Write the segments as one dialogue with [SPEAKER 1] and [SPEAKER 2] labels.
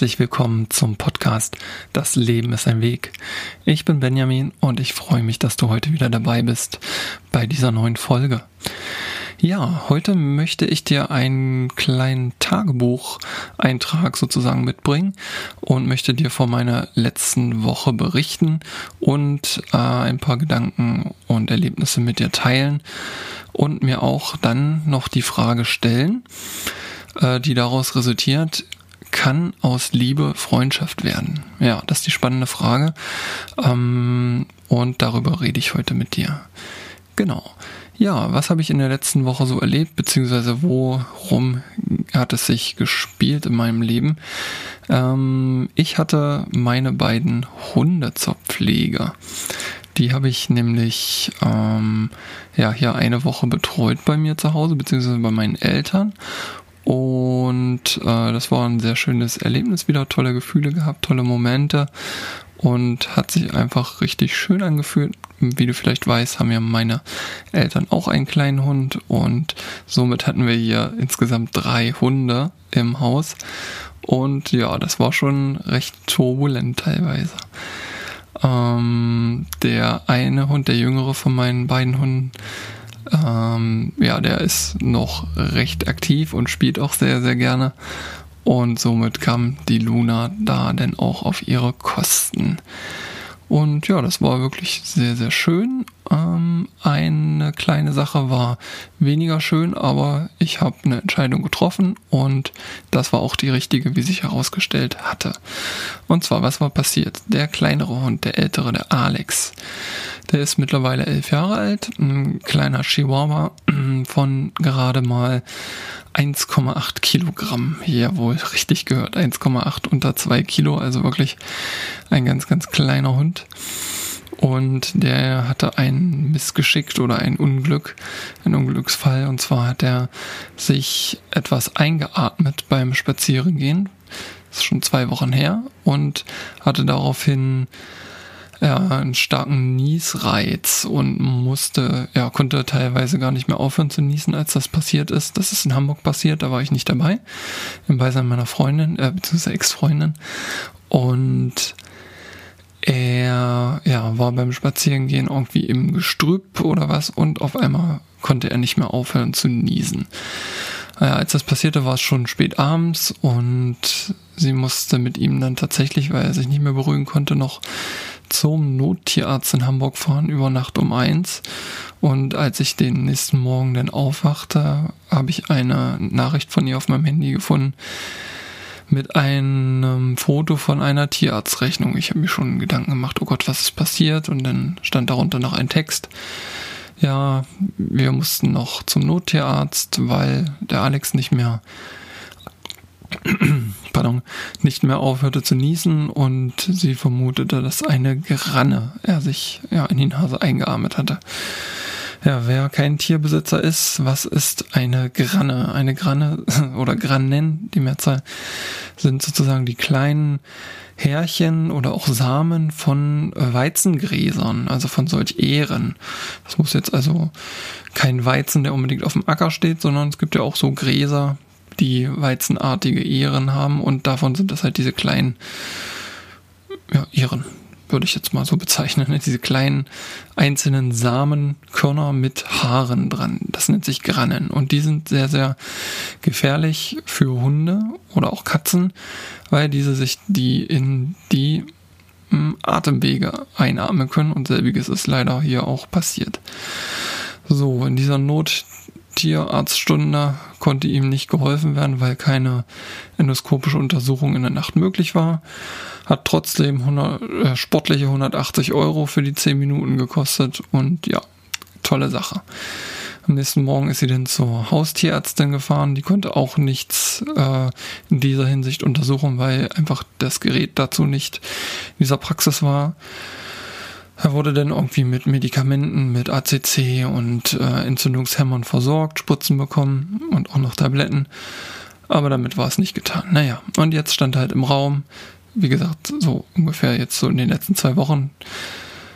[SPEAKER 1] Herzlich willkommen zum Podcast Das Leben ist ein Weg. Ich bin Benjamin und ich freue mich, dass du heute wieder dabei bist bei dieser neuen Folge. Ja, heute möchte ich dir einen kleinen Tagebucheintrag sozusagen mitbringen und möchte dir von meiner letzten Woche berichten und äh, ein paar Gedanken und Erlebnisse mit dir teilen und mir auch dann noch die Frage stellen, äh, die daraus resultiert, kann aus Liebe Freundschaft werden? Ja, das ist die spannende Frage. Ähm, und darüber rede ich heute mit dir. Genau. Ja, was habe ich in der letzten Woche so erlebt, beziehungsweise worum hat es sich gespielt in meinem Leben? Ähm, ich hatte meine beiden Hunde zur Pflege. Die habe ich nämlich ähm, ja hier eine Woche betreut bei mir zu Hause, beziehungsweise bei meinen Eltern. Und äh, das war ein sehr schönes Erlebnis, wieder tolle Gefühle gehabt, tolle Momente und hat sich einfach richtig schön angefühlt. Wie du vielleicht weißt, haben ja meine Eltern auch einen kleinen Hund und somit hatten wir hier insgesamt drei Hunde im Haus. Und ja, das war schon recht turbulent teilweise. Ähm, der eine Hund, der jüngere von meinen beiden Hunden, ähm, ja, der ist noch recht aktiv und spielt auch sehr, sehr gerne. Und somit kam die Luna da denn auch auf ihre Kosten. Und ja, das war wirklich sehr, sehr schön. Ähm, eine kleine Sache war weniger schön, aber ich habe eine Entscheidung getroffen und das war auch die richtige, wie sich herausgestellt hatte. Und zwar, was war passiert? Der kleinere Hund, der ältere, der Alex, der ist mittlerweile elf Jahre alt, ein kleiner Chihuahua von gerade mal 1,8 Kilogramm. Jawohl, richtig gehört. 1,8 unter 2 Kilo, also wirklich ein ganz, ganz kleiner Hund. Und der hatte ein Missgeschick oder ein Unglück, ein Unglücksfall. Und zwar hat er sich etwas eingeatmet beim Spazierengehen. Das ist schon zwei Wochen her. Und hatte daraufhin ja, einen starken Niesreiz und musste, ja, konnte teilweise gar nicht mehr aufhören zu niesen, als das passiert ist. Das ist in Hamburg passiert, da war ich nicht dabei. Im Beisein meiner Freundin, äh, beziehungsweise Ex-Freundin. Und er, ja, war beim Spazierengehen irgendwie im Gestrüpp oder was und auf einmal konnte er nicht mehr aufhören zu niesen. Ja, als das passierte, war es schon spät abends und sie musste mit ihm dann tatsächlich, weil er sich nicht mehr beruhigen konnte, noch zum Nottierarzt in Hamburg fahren über Nacht um eins. Und als ich den nächsten Morgen dann aufwachte, habe ich eine Nachricht von ihr auf meinem Handy gefunden mit einem Foto von einer Tierarztrechnung. Ich habe mir schon Gedanken gemacht, oh Gott, was ist passiert? Und dann stand darunter noch ein Text. Ja, wir mussten noch zum Nottierarzt, weil der Alex nicht mehr pardon, nicht mehr aufhörte zu niesen und sie vermutete, dass eine Granne er sich ja in die Nase eingearmet hatte. Ja, wer kein Tierbesitzer ist, was ist eine Granne? Eine Granne oder Grannen, die Mehrzahl, sind sozusagen die kleinen Härchen oder auch Samen von Weizengräsern, also von solch Ähren. Das muss jetzt also kein Weizen, der unbedingt auf dem Acker steht, sondern es gibt ja auch so Gräser, die weizenartige Ähren haben und davon sind das halt diese kleinen ja, Ähren, würde ich jetzt mal so bezeichnen. Ne? Diese kleinen einzelnen Samenkörner mit Haaren dran. Das nennt sich Grannen und die sind sehr, sehr gefährlich für Hunde oder auch Katzen, weil diese sich die in die hm, Atemwege einatmen können und selbiges ist leider hier auch passiert. So, in dieser Not Tierarztstunde konnte ihm nicht geholfen werden, weil keine endoskopische Untersuchung in der Nacht möglich war. Hat trotzdem 100, äh, sportliche 180 Euro für die 10 Minuten gekostet und ja, tolle Sache. Am nächsten Morgen ist sie dann zur Haustierärztin gefahren. Die konnte auch nichts äh, in dieser Hinsicht untersuchen, weil einfach das Gerät dazu nicht in dieser Praxis war. Er wurde dann irgendwie mit Medikamenten, mit ACC und äh, Entzündungshämmern versorgt, Spritzen bekommen und auch noch Tabletten. Aber damit war es nicht getan. Naja, und jetzt stand er halt im Raum, wie gesagt, so ungefähr jetzt so in den letzten zwei Wochen,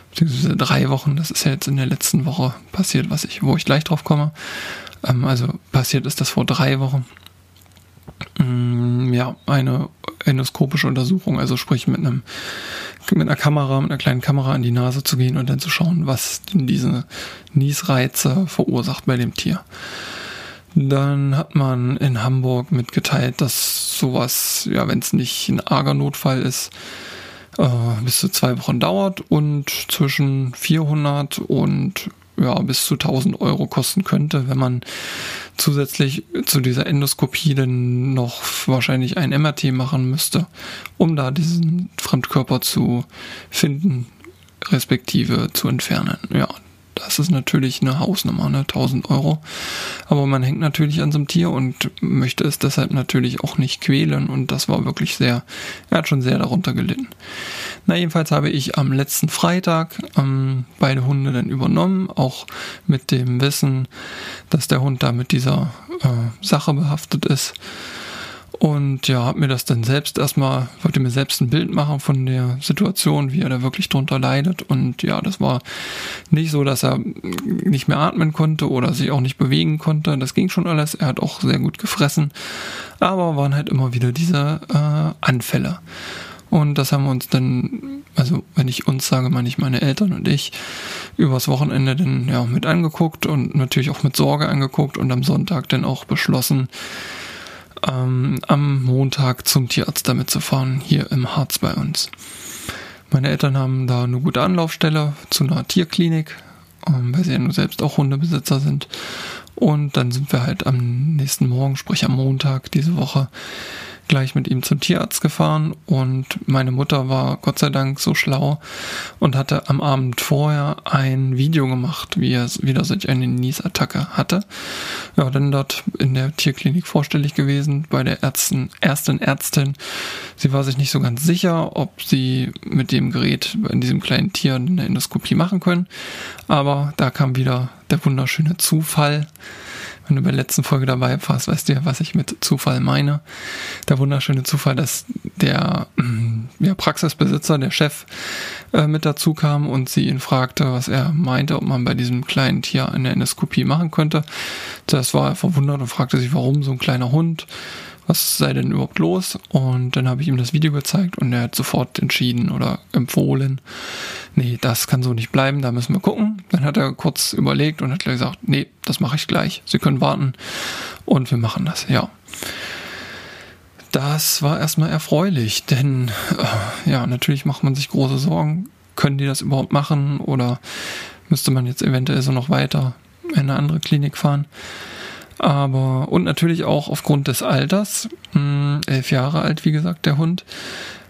[SPEAKER 1] beziehungsweise drei Wochen, das ist ja jetzt in der letzten Woche passiert, was ich, wo ich gleich drauf komme. Ähm, also passiert ist das vor drei Wochen. Mm, ja, eine endoskopische Untersuchung, also sprich mit einem mit einer Kamera, mit einer kleinen Kamera an die Nase zu gehen und dann zu schauen, was diese Niesreize verursacht bei dem Tier. Dann hat man in Hamburg mitgeteilt, dass sowas, ja, wenn es nicht ein arger Notfall ist, äh, bis zu zwei Wochen dauert und zwischen 400 und ja, bis zu 1000 Euro kosten könnte, wenn man zusätzlich zu dieser Endoskopie dann noch wahrscheinlich ein MRT machen müsste, um da diesen Fremdkörper zu finden, respektive zu entfernen. Ja, das ist natürlich eine Hausnummer, ne? 1000 Euro. Aber man hängt natürlich an so einem Tier und möchte es deshalb natürlich auch nicht quälen und das war wirklich sehr, er hat schon sehr darunter gelitten. Na, jedenfalls habe ich am letzten Freitag ähm, beide Hunde dann übernommen, auch mit dem Wissen, dass der Hund da mit dieser äh, Sache behaftet ist. Und ja, hab mir das dann selbst erstmal, wollte mir selbst ein Bild machen von der Situation, wie er da wirklich drunter leidet. Und ja, das war nicht so, dass er nicht mehr atmen konnte oder sich auch nicht bewegen konnte. Das ging schon alles. Er hat auch sehr gut gefressen. Aber waren halt immer wieder diese äh, Anfälle. Und das haben wir uns dann, also wenn ich uns sage, meine ich meine Eltern und ich, übers Wochenende dann ja mit angeguckt und natürlich auch mit Sorge angeguckt und am Sonntag dann auch beschlossen, ähm, am Montag zum Tierarzt damit zu fahren, hier im Harz bei uns. Meine Eltern haben da eine gute Anlaufstelle zu einer Tierklinik, ähm, weil sie ja nur selbst auch Hundebesitzer sind. Und dann sind wir halt am nächsten Morgen, sprich am Montag diese Woche, gleich mit ihm zum Tierarzt gefahren und meine Mutter war Gott sei Dank so schlau und hatte am Abend vorher ein Video gemacht, wie er wieder solch eine Niesattacke hatte. Ja, dann dort in der Tierklinik vorstellig gewesen bei der Ärztin, ersten Ärztin. Sie war sich nicht so ganz sicher, ob sie mit dem Gerät in diesem kleinen Tier eine Endoskopie machen können, aber da kam wieder der wunderschöne Zufall wenn du bei der letzten Folge dabei warst, weißt du ja, was ich mit Zufall meine. Der wunderschöne Zufall, dass der ja, Praxisbesitzer, der Chef, äh, mit dazu kam und sie ihn fragte, was er meinte, ob man bei diesem kleinen Tier eine Endoskopie machen könnte. Das war er verwundert und fragte sich, warum so ein kleiner Hund was sei denn überhaupt los? Und dann habe ich ihm das Video gezeigt und er hat sofort entschieden oder empfohlen, nee, das kann so nicht bleiben, da müssen wir gucken. Dann hat er kurz überlegt und hat gesagt, nee, das mache ich gleich. Sie können warten und wir machen das, ja. Das war erstmal erfreulich, denn äh, ja, natürlich macht man sich große Sorgen. Können die das überhaupt machen oder müsste man jetzt eventuell so noch weiter in eine andere Klinik fahren? Aber, und natürlich auch aufgrund des Alters, mh, hm, elf Jahre alt, wie gesagt, der Hund,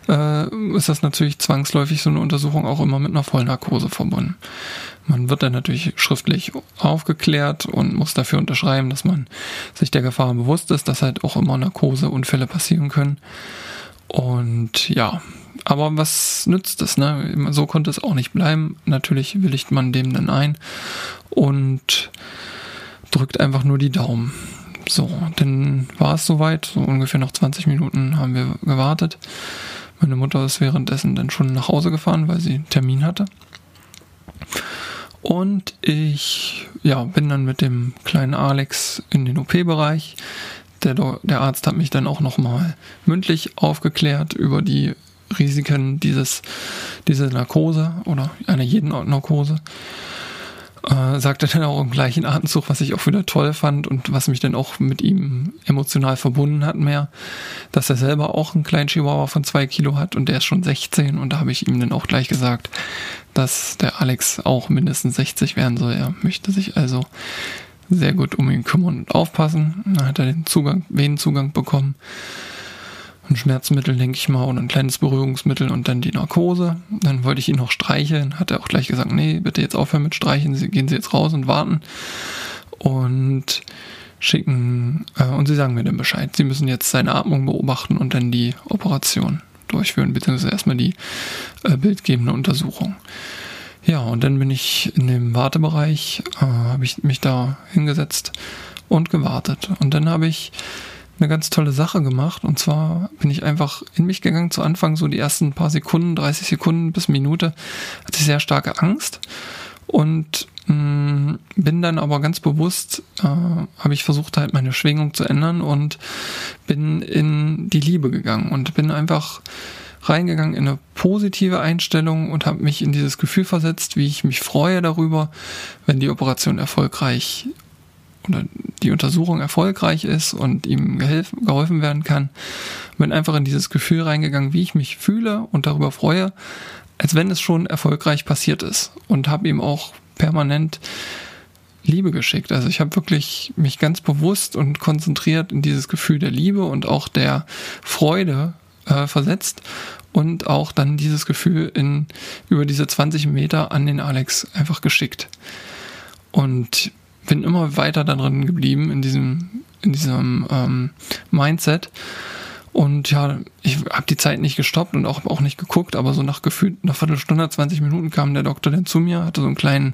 [SPEAKER 1] äh, ist das natürlich zwangsläufig so eine Untersuchung auch immer mit einer Vollnarkose verbunden. Man wird dann natürlich schriftlich aufgeklärt und muss dafür unterschreiben, dass man sich der Gefahr bewusst ist, dass halt auch immer Narkoseunfälle passieren können. Und ja, aber was nützt es, ne? So konnte es auch nicht bleiben. Natürlich willigt man dem dann ein. Und drückt einfach nur die Daumen. So, dann war es soweit. So ungefähr noch 20 Minuten haben wir gewartet. Meine Mutter ist währenddessen dann schon nach Hause gefahren, weil sie einen Termin hatte. Und ich ja, bin dann mit dem kleinen Alex in den OP-Bereich. Der, der Arzt hat mich dann auch nochmal mündlich aufgeklärt über die Risiken dieses, dieser Narkose oder einer jeden Narkose äh, sagte dann auch im gleichen Atemzug, was ich auch wieder toll fand und was mich dann auch mit ihm emotional verbunden hat mehr, dass er selber auch einen kleinen Chihuahua von zwei Kilo hat und der ist schon 16 und da habe ich ihm dann auch gleich gesagt, dass der Alex auch mindestens 60 werden soll. Er möchte sich also sehr gut um ihn kümmern und aufpassen. Dann hat er den Zugang, Venenzugang bekommen ein Schmerzmittel, denke ich mal, oder ein kleines Beruhigungsmittel und dann die Narkose. Dann wollte ich ihn noch streicheln, hat er auch gleich gesagt, nee, bitte jetzt aufhören mit Streichen, Sie, gehen Sie jetzt raus und warten. Und schicken, äh, und sie sagen mir dann Bescheid. Sie müssen jetzt seine Atmung beobachten und dann die Operation durchführen, beziehungsweise erstmal die äh, bildgebende Untersuchung. Ja, und dann bin ich in dem Wartebereich, äh, habe ich mich da hingesetzt und gewartet. Und dann habe ich eine ganz tolle Sache gemacht. Und zwar bin ich einfach in mich gegangen. Zu Anfang, so die ersten paar Sekunden, 30 Sekunden bis Minute, hatte ich sehr starke Angst. Und Mm, bin dann aber ganz bewusst, äh, habe ich versucht halt meine Schwingung zu ändern und bin in die Liebe gegangen und bin einfach reingegangen in eine positive Einstellung und habe mich in dieses Gefühl versetzt, wie ich mich freue darüber, wenn die Operation erfolgreich oder die Untersuchung erfolgreich ist und ihm geholfen werden kann. Bin einfach in dieses Gefühl reingegangen, wie ich mich fühle und darüber freue, als wenn es schon erfolgreich passiert ist und habe ihm auch permanent Liebe geschickt. Also ich habe wirklich mich ganz bewusst und konzentriert in dieses Gefühl der Liebe und auch der Freude äh, versetzt und auch dann dieses Gefühl in über diese 20 Meter an den Alex einfach geschickt. Und bin immer weiter darin geblieben in diesem in diesem ähm, Mindset. Und ja, ich habe die Zeit nicht gestoppt und auch, auch nicht geguckt, aber so nach gefühlt einer Viertelstunde, 20 Minuten kam der Doktor dann zu mir, hatte so einen kleinen,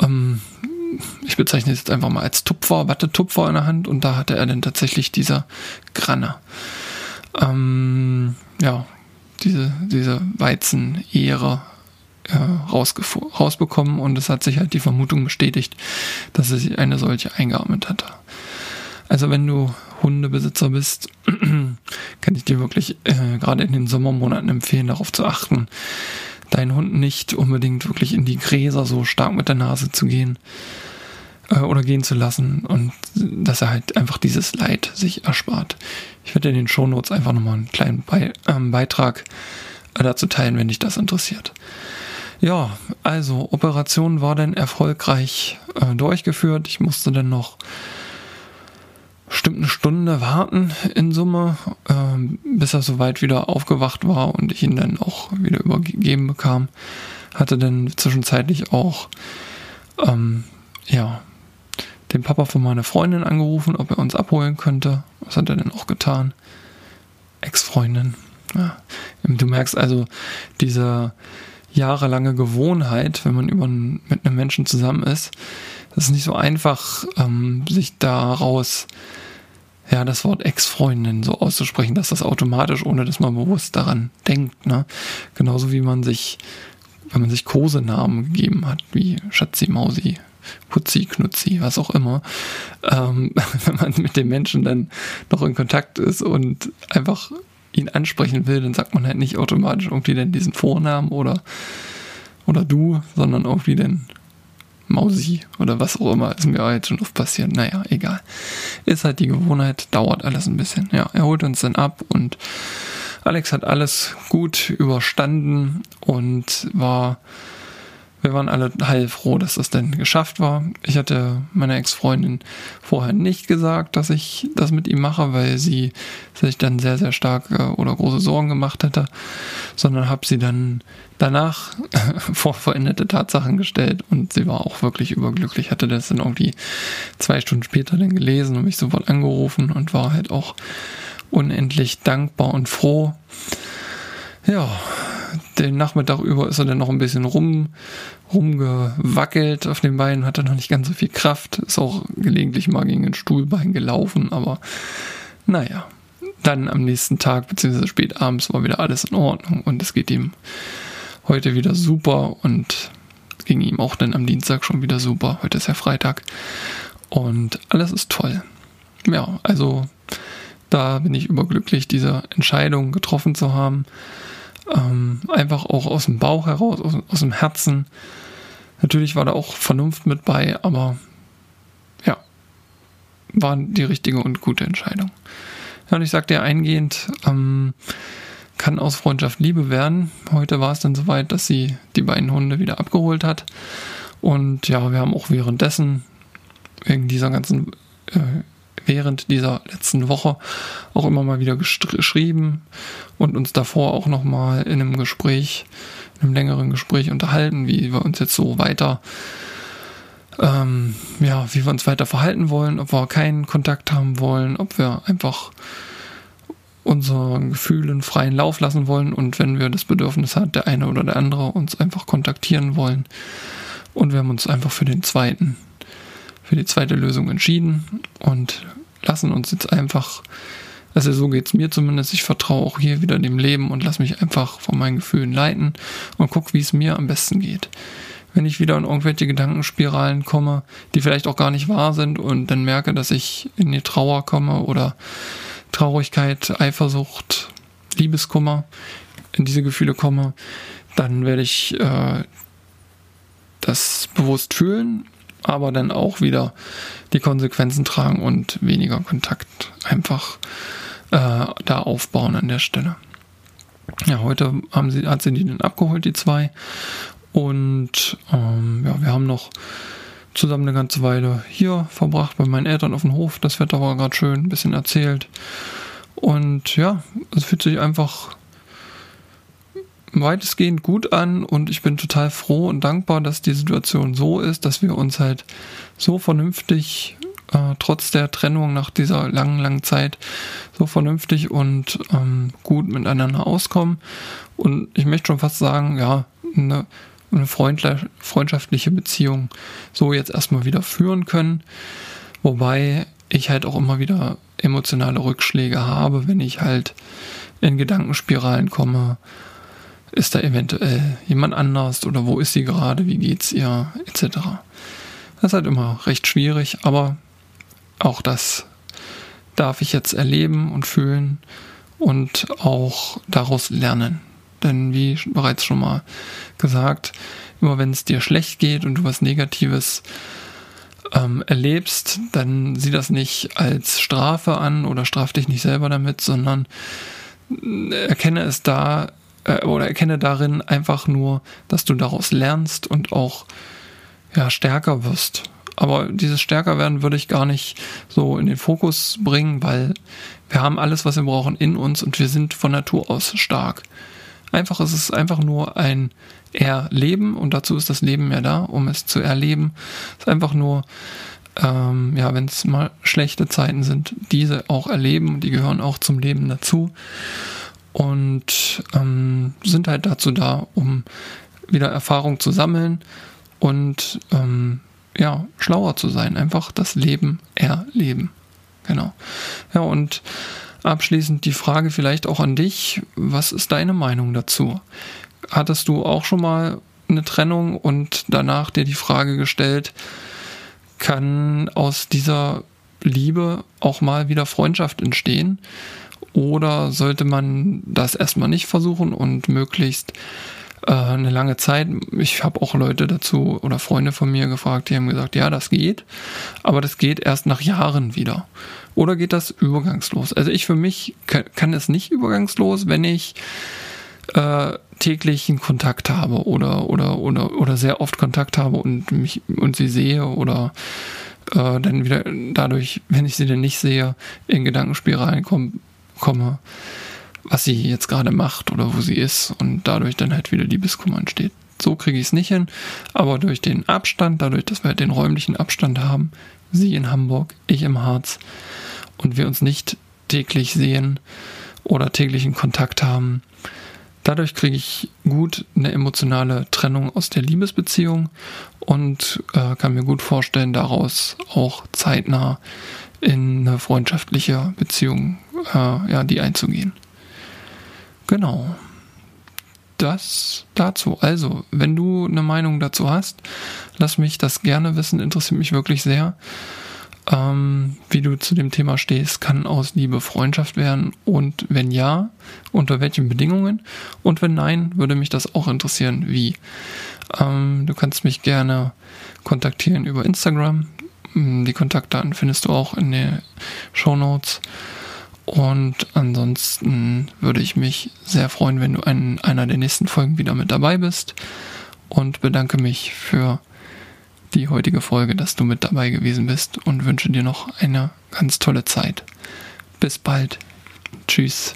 [SPEAKER 1] ähm, ich bezeichne es jetzt einfach mal als Tupfer, Wattetupfer in der Hand und da hatte er dann tatsächlich dieser Granne. Ähm, ja, diese, diese Weizenehre äh, rausbekommen und es hat sich halt die Vermutung bestätigt, dass er eine solche eingeatmet hatte. Also wenn du Hundebesitzer bist, kann ich dir wirklich äh, gerade in den Sommermonaten empfehlen, darauf zu achten, deinen Hund nicht unbedingt wirklich in die Gräser so stark mit der Nase zu gehen äh, oder gehen zu lassen und dass er halt einfach dieses Leid sich erspart. Ich werde in den Shownotes einfach nochmal einen kleinen Be äh, Beitrag dazu teilen, wenn dich das interessiert. Ja, also Operation war dann erfolgreich äh, durchgeführt. Ich musste dann noch bestimmt eine Stunde warten in Summe, ähm, bis er soweit wieder aufgewacht war und ich ihn dann auch wieder übergeben bekam. Hatte dann zwischenzeitlich auch ähm, ja, den Papa von meiner Freundin angerufen, ob er uns abholen könnte. Das hat er dann auch getan. Ex-Freundin. Ja. Du merkst also diese jahrelange Gewohnheit, wenn man über, mit einem Menschen zusammen ist. Das ist nicht so einfach, ähm, sich daraus ja, das Wort Ex-Freundin so auszusprechen, dass das automatisch, ohne dass man bewusst daran denkt, ne? Genauso wie man sich, wenn man sich Kosenamen gegeben hat, wie Schatzi, Mausi, Putzi, Knutzi, was auch immer, ähm, wenn man mit dem Menschen dann noch in Kontakt ist und einfach ihn ansprechen will, dann sagt man halt nicht automatisch irgendwie dann diesen Vornamen oder, oder du, sondern irgendwie den Mausi oder was auch immer, ist mir jetzt schon oft passiert. Naja, egal. Ist halt die Gewohnheit, dauert alles ein bisschen. Ja, er holt uns dann ab und Alex hat alles gut überstanden und war wir waren alle heilfroh, dass das denn geschafft war. Ich hatte meiner Ex-Freundin vorher nicht gesagt, dass ich das mit ihm mache, weil sie sich dann sehr, sehr stark äh, oder große Sorgen gemacht hätte, sondern habe sie dann danach vor veränderte Tatsachen gestellt und sie war auch wirklich überglücklich. Hatte das dann irgendwie zwei Stunden später dann gelesen und mich sofort angerufen und war halt auch unendlich dankbar und froh. Ja, den Nachmittag über ist er dann noch ein bisschen rum, rumgewackelt auf den Beinen, hatte noch nicht ganz so viel Kraft, ist auch gelegentlich mal gegen ein Stuhlbein gelaufen, aber naja, dann am nächsten Tag, beziehungsweise spät abends, war wieder alles in Ordnung und es geht ihm heute wieder super und ging ihm auch dann am Dienstag schon wieder super. Heute ist ja Freitag und alles ist toll. Ja, also da bin ich überglücklich, diese Entscheidung getroffen zu haben. Ähm, einfach auch aus dem Bauch heraus, aus, aus, dem Herzen. Natürlich war da auch Vernunft mit bei, aber ja, war die richtige und gute Entscheidung. Ja, und ich sagte ja eingehend, ähm, kann aus Freundschaft Liebe werden. Heute war es dann soweit, dass sie die beiden Hunde wieder abgeholt hat. Und ja, wir haben auch währenddessen, wegen dieser ganzen äh, während dieser letzten Woche auch immer mal wieder geschrieben und uns davor auch nochmal in einem Gespräch, in einem längeren Gespräch unterhalten, wie wir uns jetzt so weiter, ähm, ja, wie wir uns weiter verhalten wollen, ob wir keinen Kontakt haben wollen, ob wir einfach unseren Gefühlen freien Lauf lassen wollen und wenn wir das Bedürfnis hat, der eine oder der andere uns einfach kontaktieren wollen. Und wir haben uns einfach für den zweiten für die zweite Lösung entschieden und lassen uns jetzt einfach, also so geht es mir zumindest, ich vertraue auch hier wieder dem Leben und lasse mich einfach von meinen Gefühlen leiten und gucke, wie es mir am besten geht. wenn ich wieder in irgendwelche Gedankenspiralen komme, die vielleicht auch gar nicht wahr sind und dann merke, dass ich in die Trauer komme oder Traurigkeit, Eifersucht, Liebeskummer, in diese Gefühle komme, dann werde ich äh, das bewusst fühlen, aber dann auch wieder die Konsequenzen tragen und weniger Kontakt einfach äh, da aufbauen an der Stelle. Ja, heute haben sie, hat sie die dann abgeholt, die zwei. Und ähm, ja, wir haben noch zusammen eine ganze Weile hier verbracht bei meinen Eltern auf dem Hof. Das Wetter war gerade schön, ein bisschen erzählt. Und ja, es fühlt sich einfach weitestgehend gut an und ich bin total froh und dankbar, dass die Situation so ist, dass wir uns halt so vernünftig, äh, trotz der Trennung nach dieser langen, langen Zeit, so vernünftig und ähm, gut miteinander auskommen. Und ich möchte schon fast sagen, ja, eine, eine freundschaftliche Beziehung so jetzt erstmal wieder führen können. Wobei ich halt auch immer wieder emotionale Rückschläge habe, wenn ich halt in Gedankenspiralen komme ist da eventuell jemand anders oder wo ist sie gerade, wie geht's ihr, etc. Das ist halt immer recht schwierig, aber auch das darf ich jetzt erleben und fühlen und auch daraus lernen. Denn wie bereits schon mal gesagt, immer wenn es dir schlecht geht und du was Negatives ähm, erlebst, dann sieh das nicht als Strafe an oder straf dich nicht selber damit, sondern erkenne es da äh, oder erkenne darin einfach nur, dass du daraus lernst und auch ja, stärker wirst. Aber dieses stärker werden würde ich gar nicht so in den Fokus bringen, weil wir haben alles, was wir brauchen in uns und wir sind von Natur aus stark. Einfach ist es einfach nur ein Erleben und dazu ist das Leben ja da, um es zu erleben. Es ist einfach nur, ähm, ja, wenn es mal schlechte Zeiten sind, diese auch erleben die gehören auch zum Leben dazu und ähm, sind halt dazu da, um wieder Erfahrung zu sammeln und ähm, ja, schlauer zu sein, einfach das Leben erleben. Genau. Ja, und abschließend die Frage vielleicht auch an dich, was ist deine Meinung dazu? Hattest du auch schon mal eine Trennung und danach dir die Frage gestellt, kann aus dieser Liebe auch mal wieder Freundschaft entstehen? Oder sollte man das erstmal nicht versuchen und möglichst äh, eine lange Zeit? Ich habe auch Leute dazu oder Freunde von mir gefragt, die haben gesagt, ja, das geht, aber das geht erst nach Jahren wieder. Oder geht das übergangslos? Also ich für mich kann, es nicht übergangslos, wenn ich äh, täglichen Kontakt habe oder, oder, oder, oder sehr oft Kontakt habe und mich und sie sehe oder äh, dann wieder dadurch, wenn ich sie denn nicht sehe, in Gedankenspiralen komme, komme, was sie jetzt gerade macht oder wo sie ist und dadurch dann halt wieder Liebeskummer entsteht. So kriege ich es nicht hin, aber durch den Abstand, dadurch, dass wir halt den räumlichen Abstand haben, sie in Hamburg, ich im Harz und wir uns nicht täglich sehen oder täglichen Kontakt haben, dadurch kriege ich gut eine emotionale Trennung aus der Liebesbeziehung und äh, kann mir gut vorstellen, daraus auch zeitnah in eine freundschaftliche Beziehung äh, ja, die einzugehen. Genau. Das dazu. Also, wenn du eine Meinung dazu hast, lass mich das gerne wissen, interessiert mich wirklich sehr. Ähm, wie du zu dem Thema stehst, kann aus Liebe Freundschaft werden und wenn ja, unter welchen Bedingungen und wenn nein, würde mich das auch interessieren, wie. Ähm, du kannst mich gerne kontaktieren über Instagram. Die Kontaktdaten findest du auch in den Show Notes. Und ansonsten würde ich mich sehr freuen, wenn du in einer der nächsten Folgen wieder mit dabei bist. Und bedanke mich für die heutige Folge, dass du mit dabei gewesen bist und wünsche dir noch eine ganz tolle Zeit. Bis bald. Tschüss.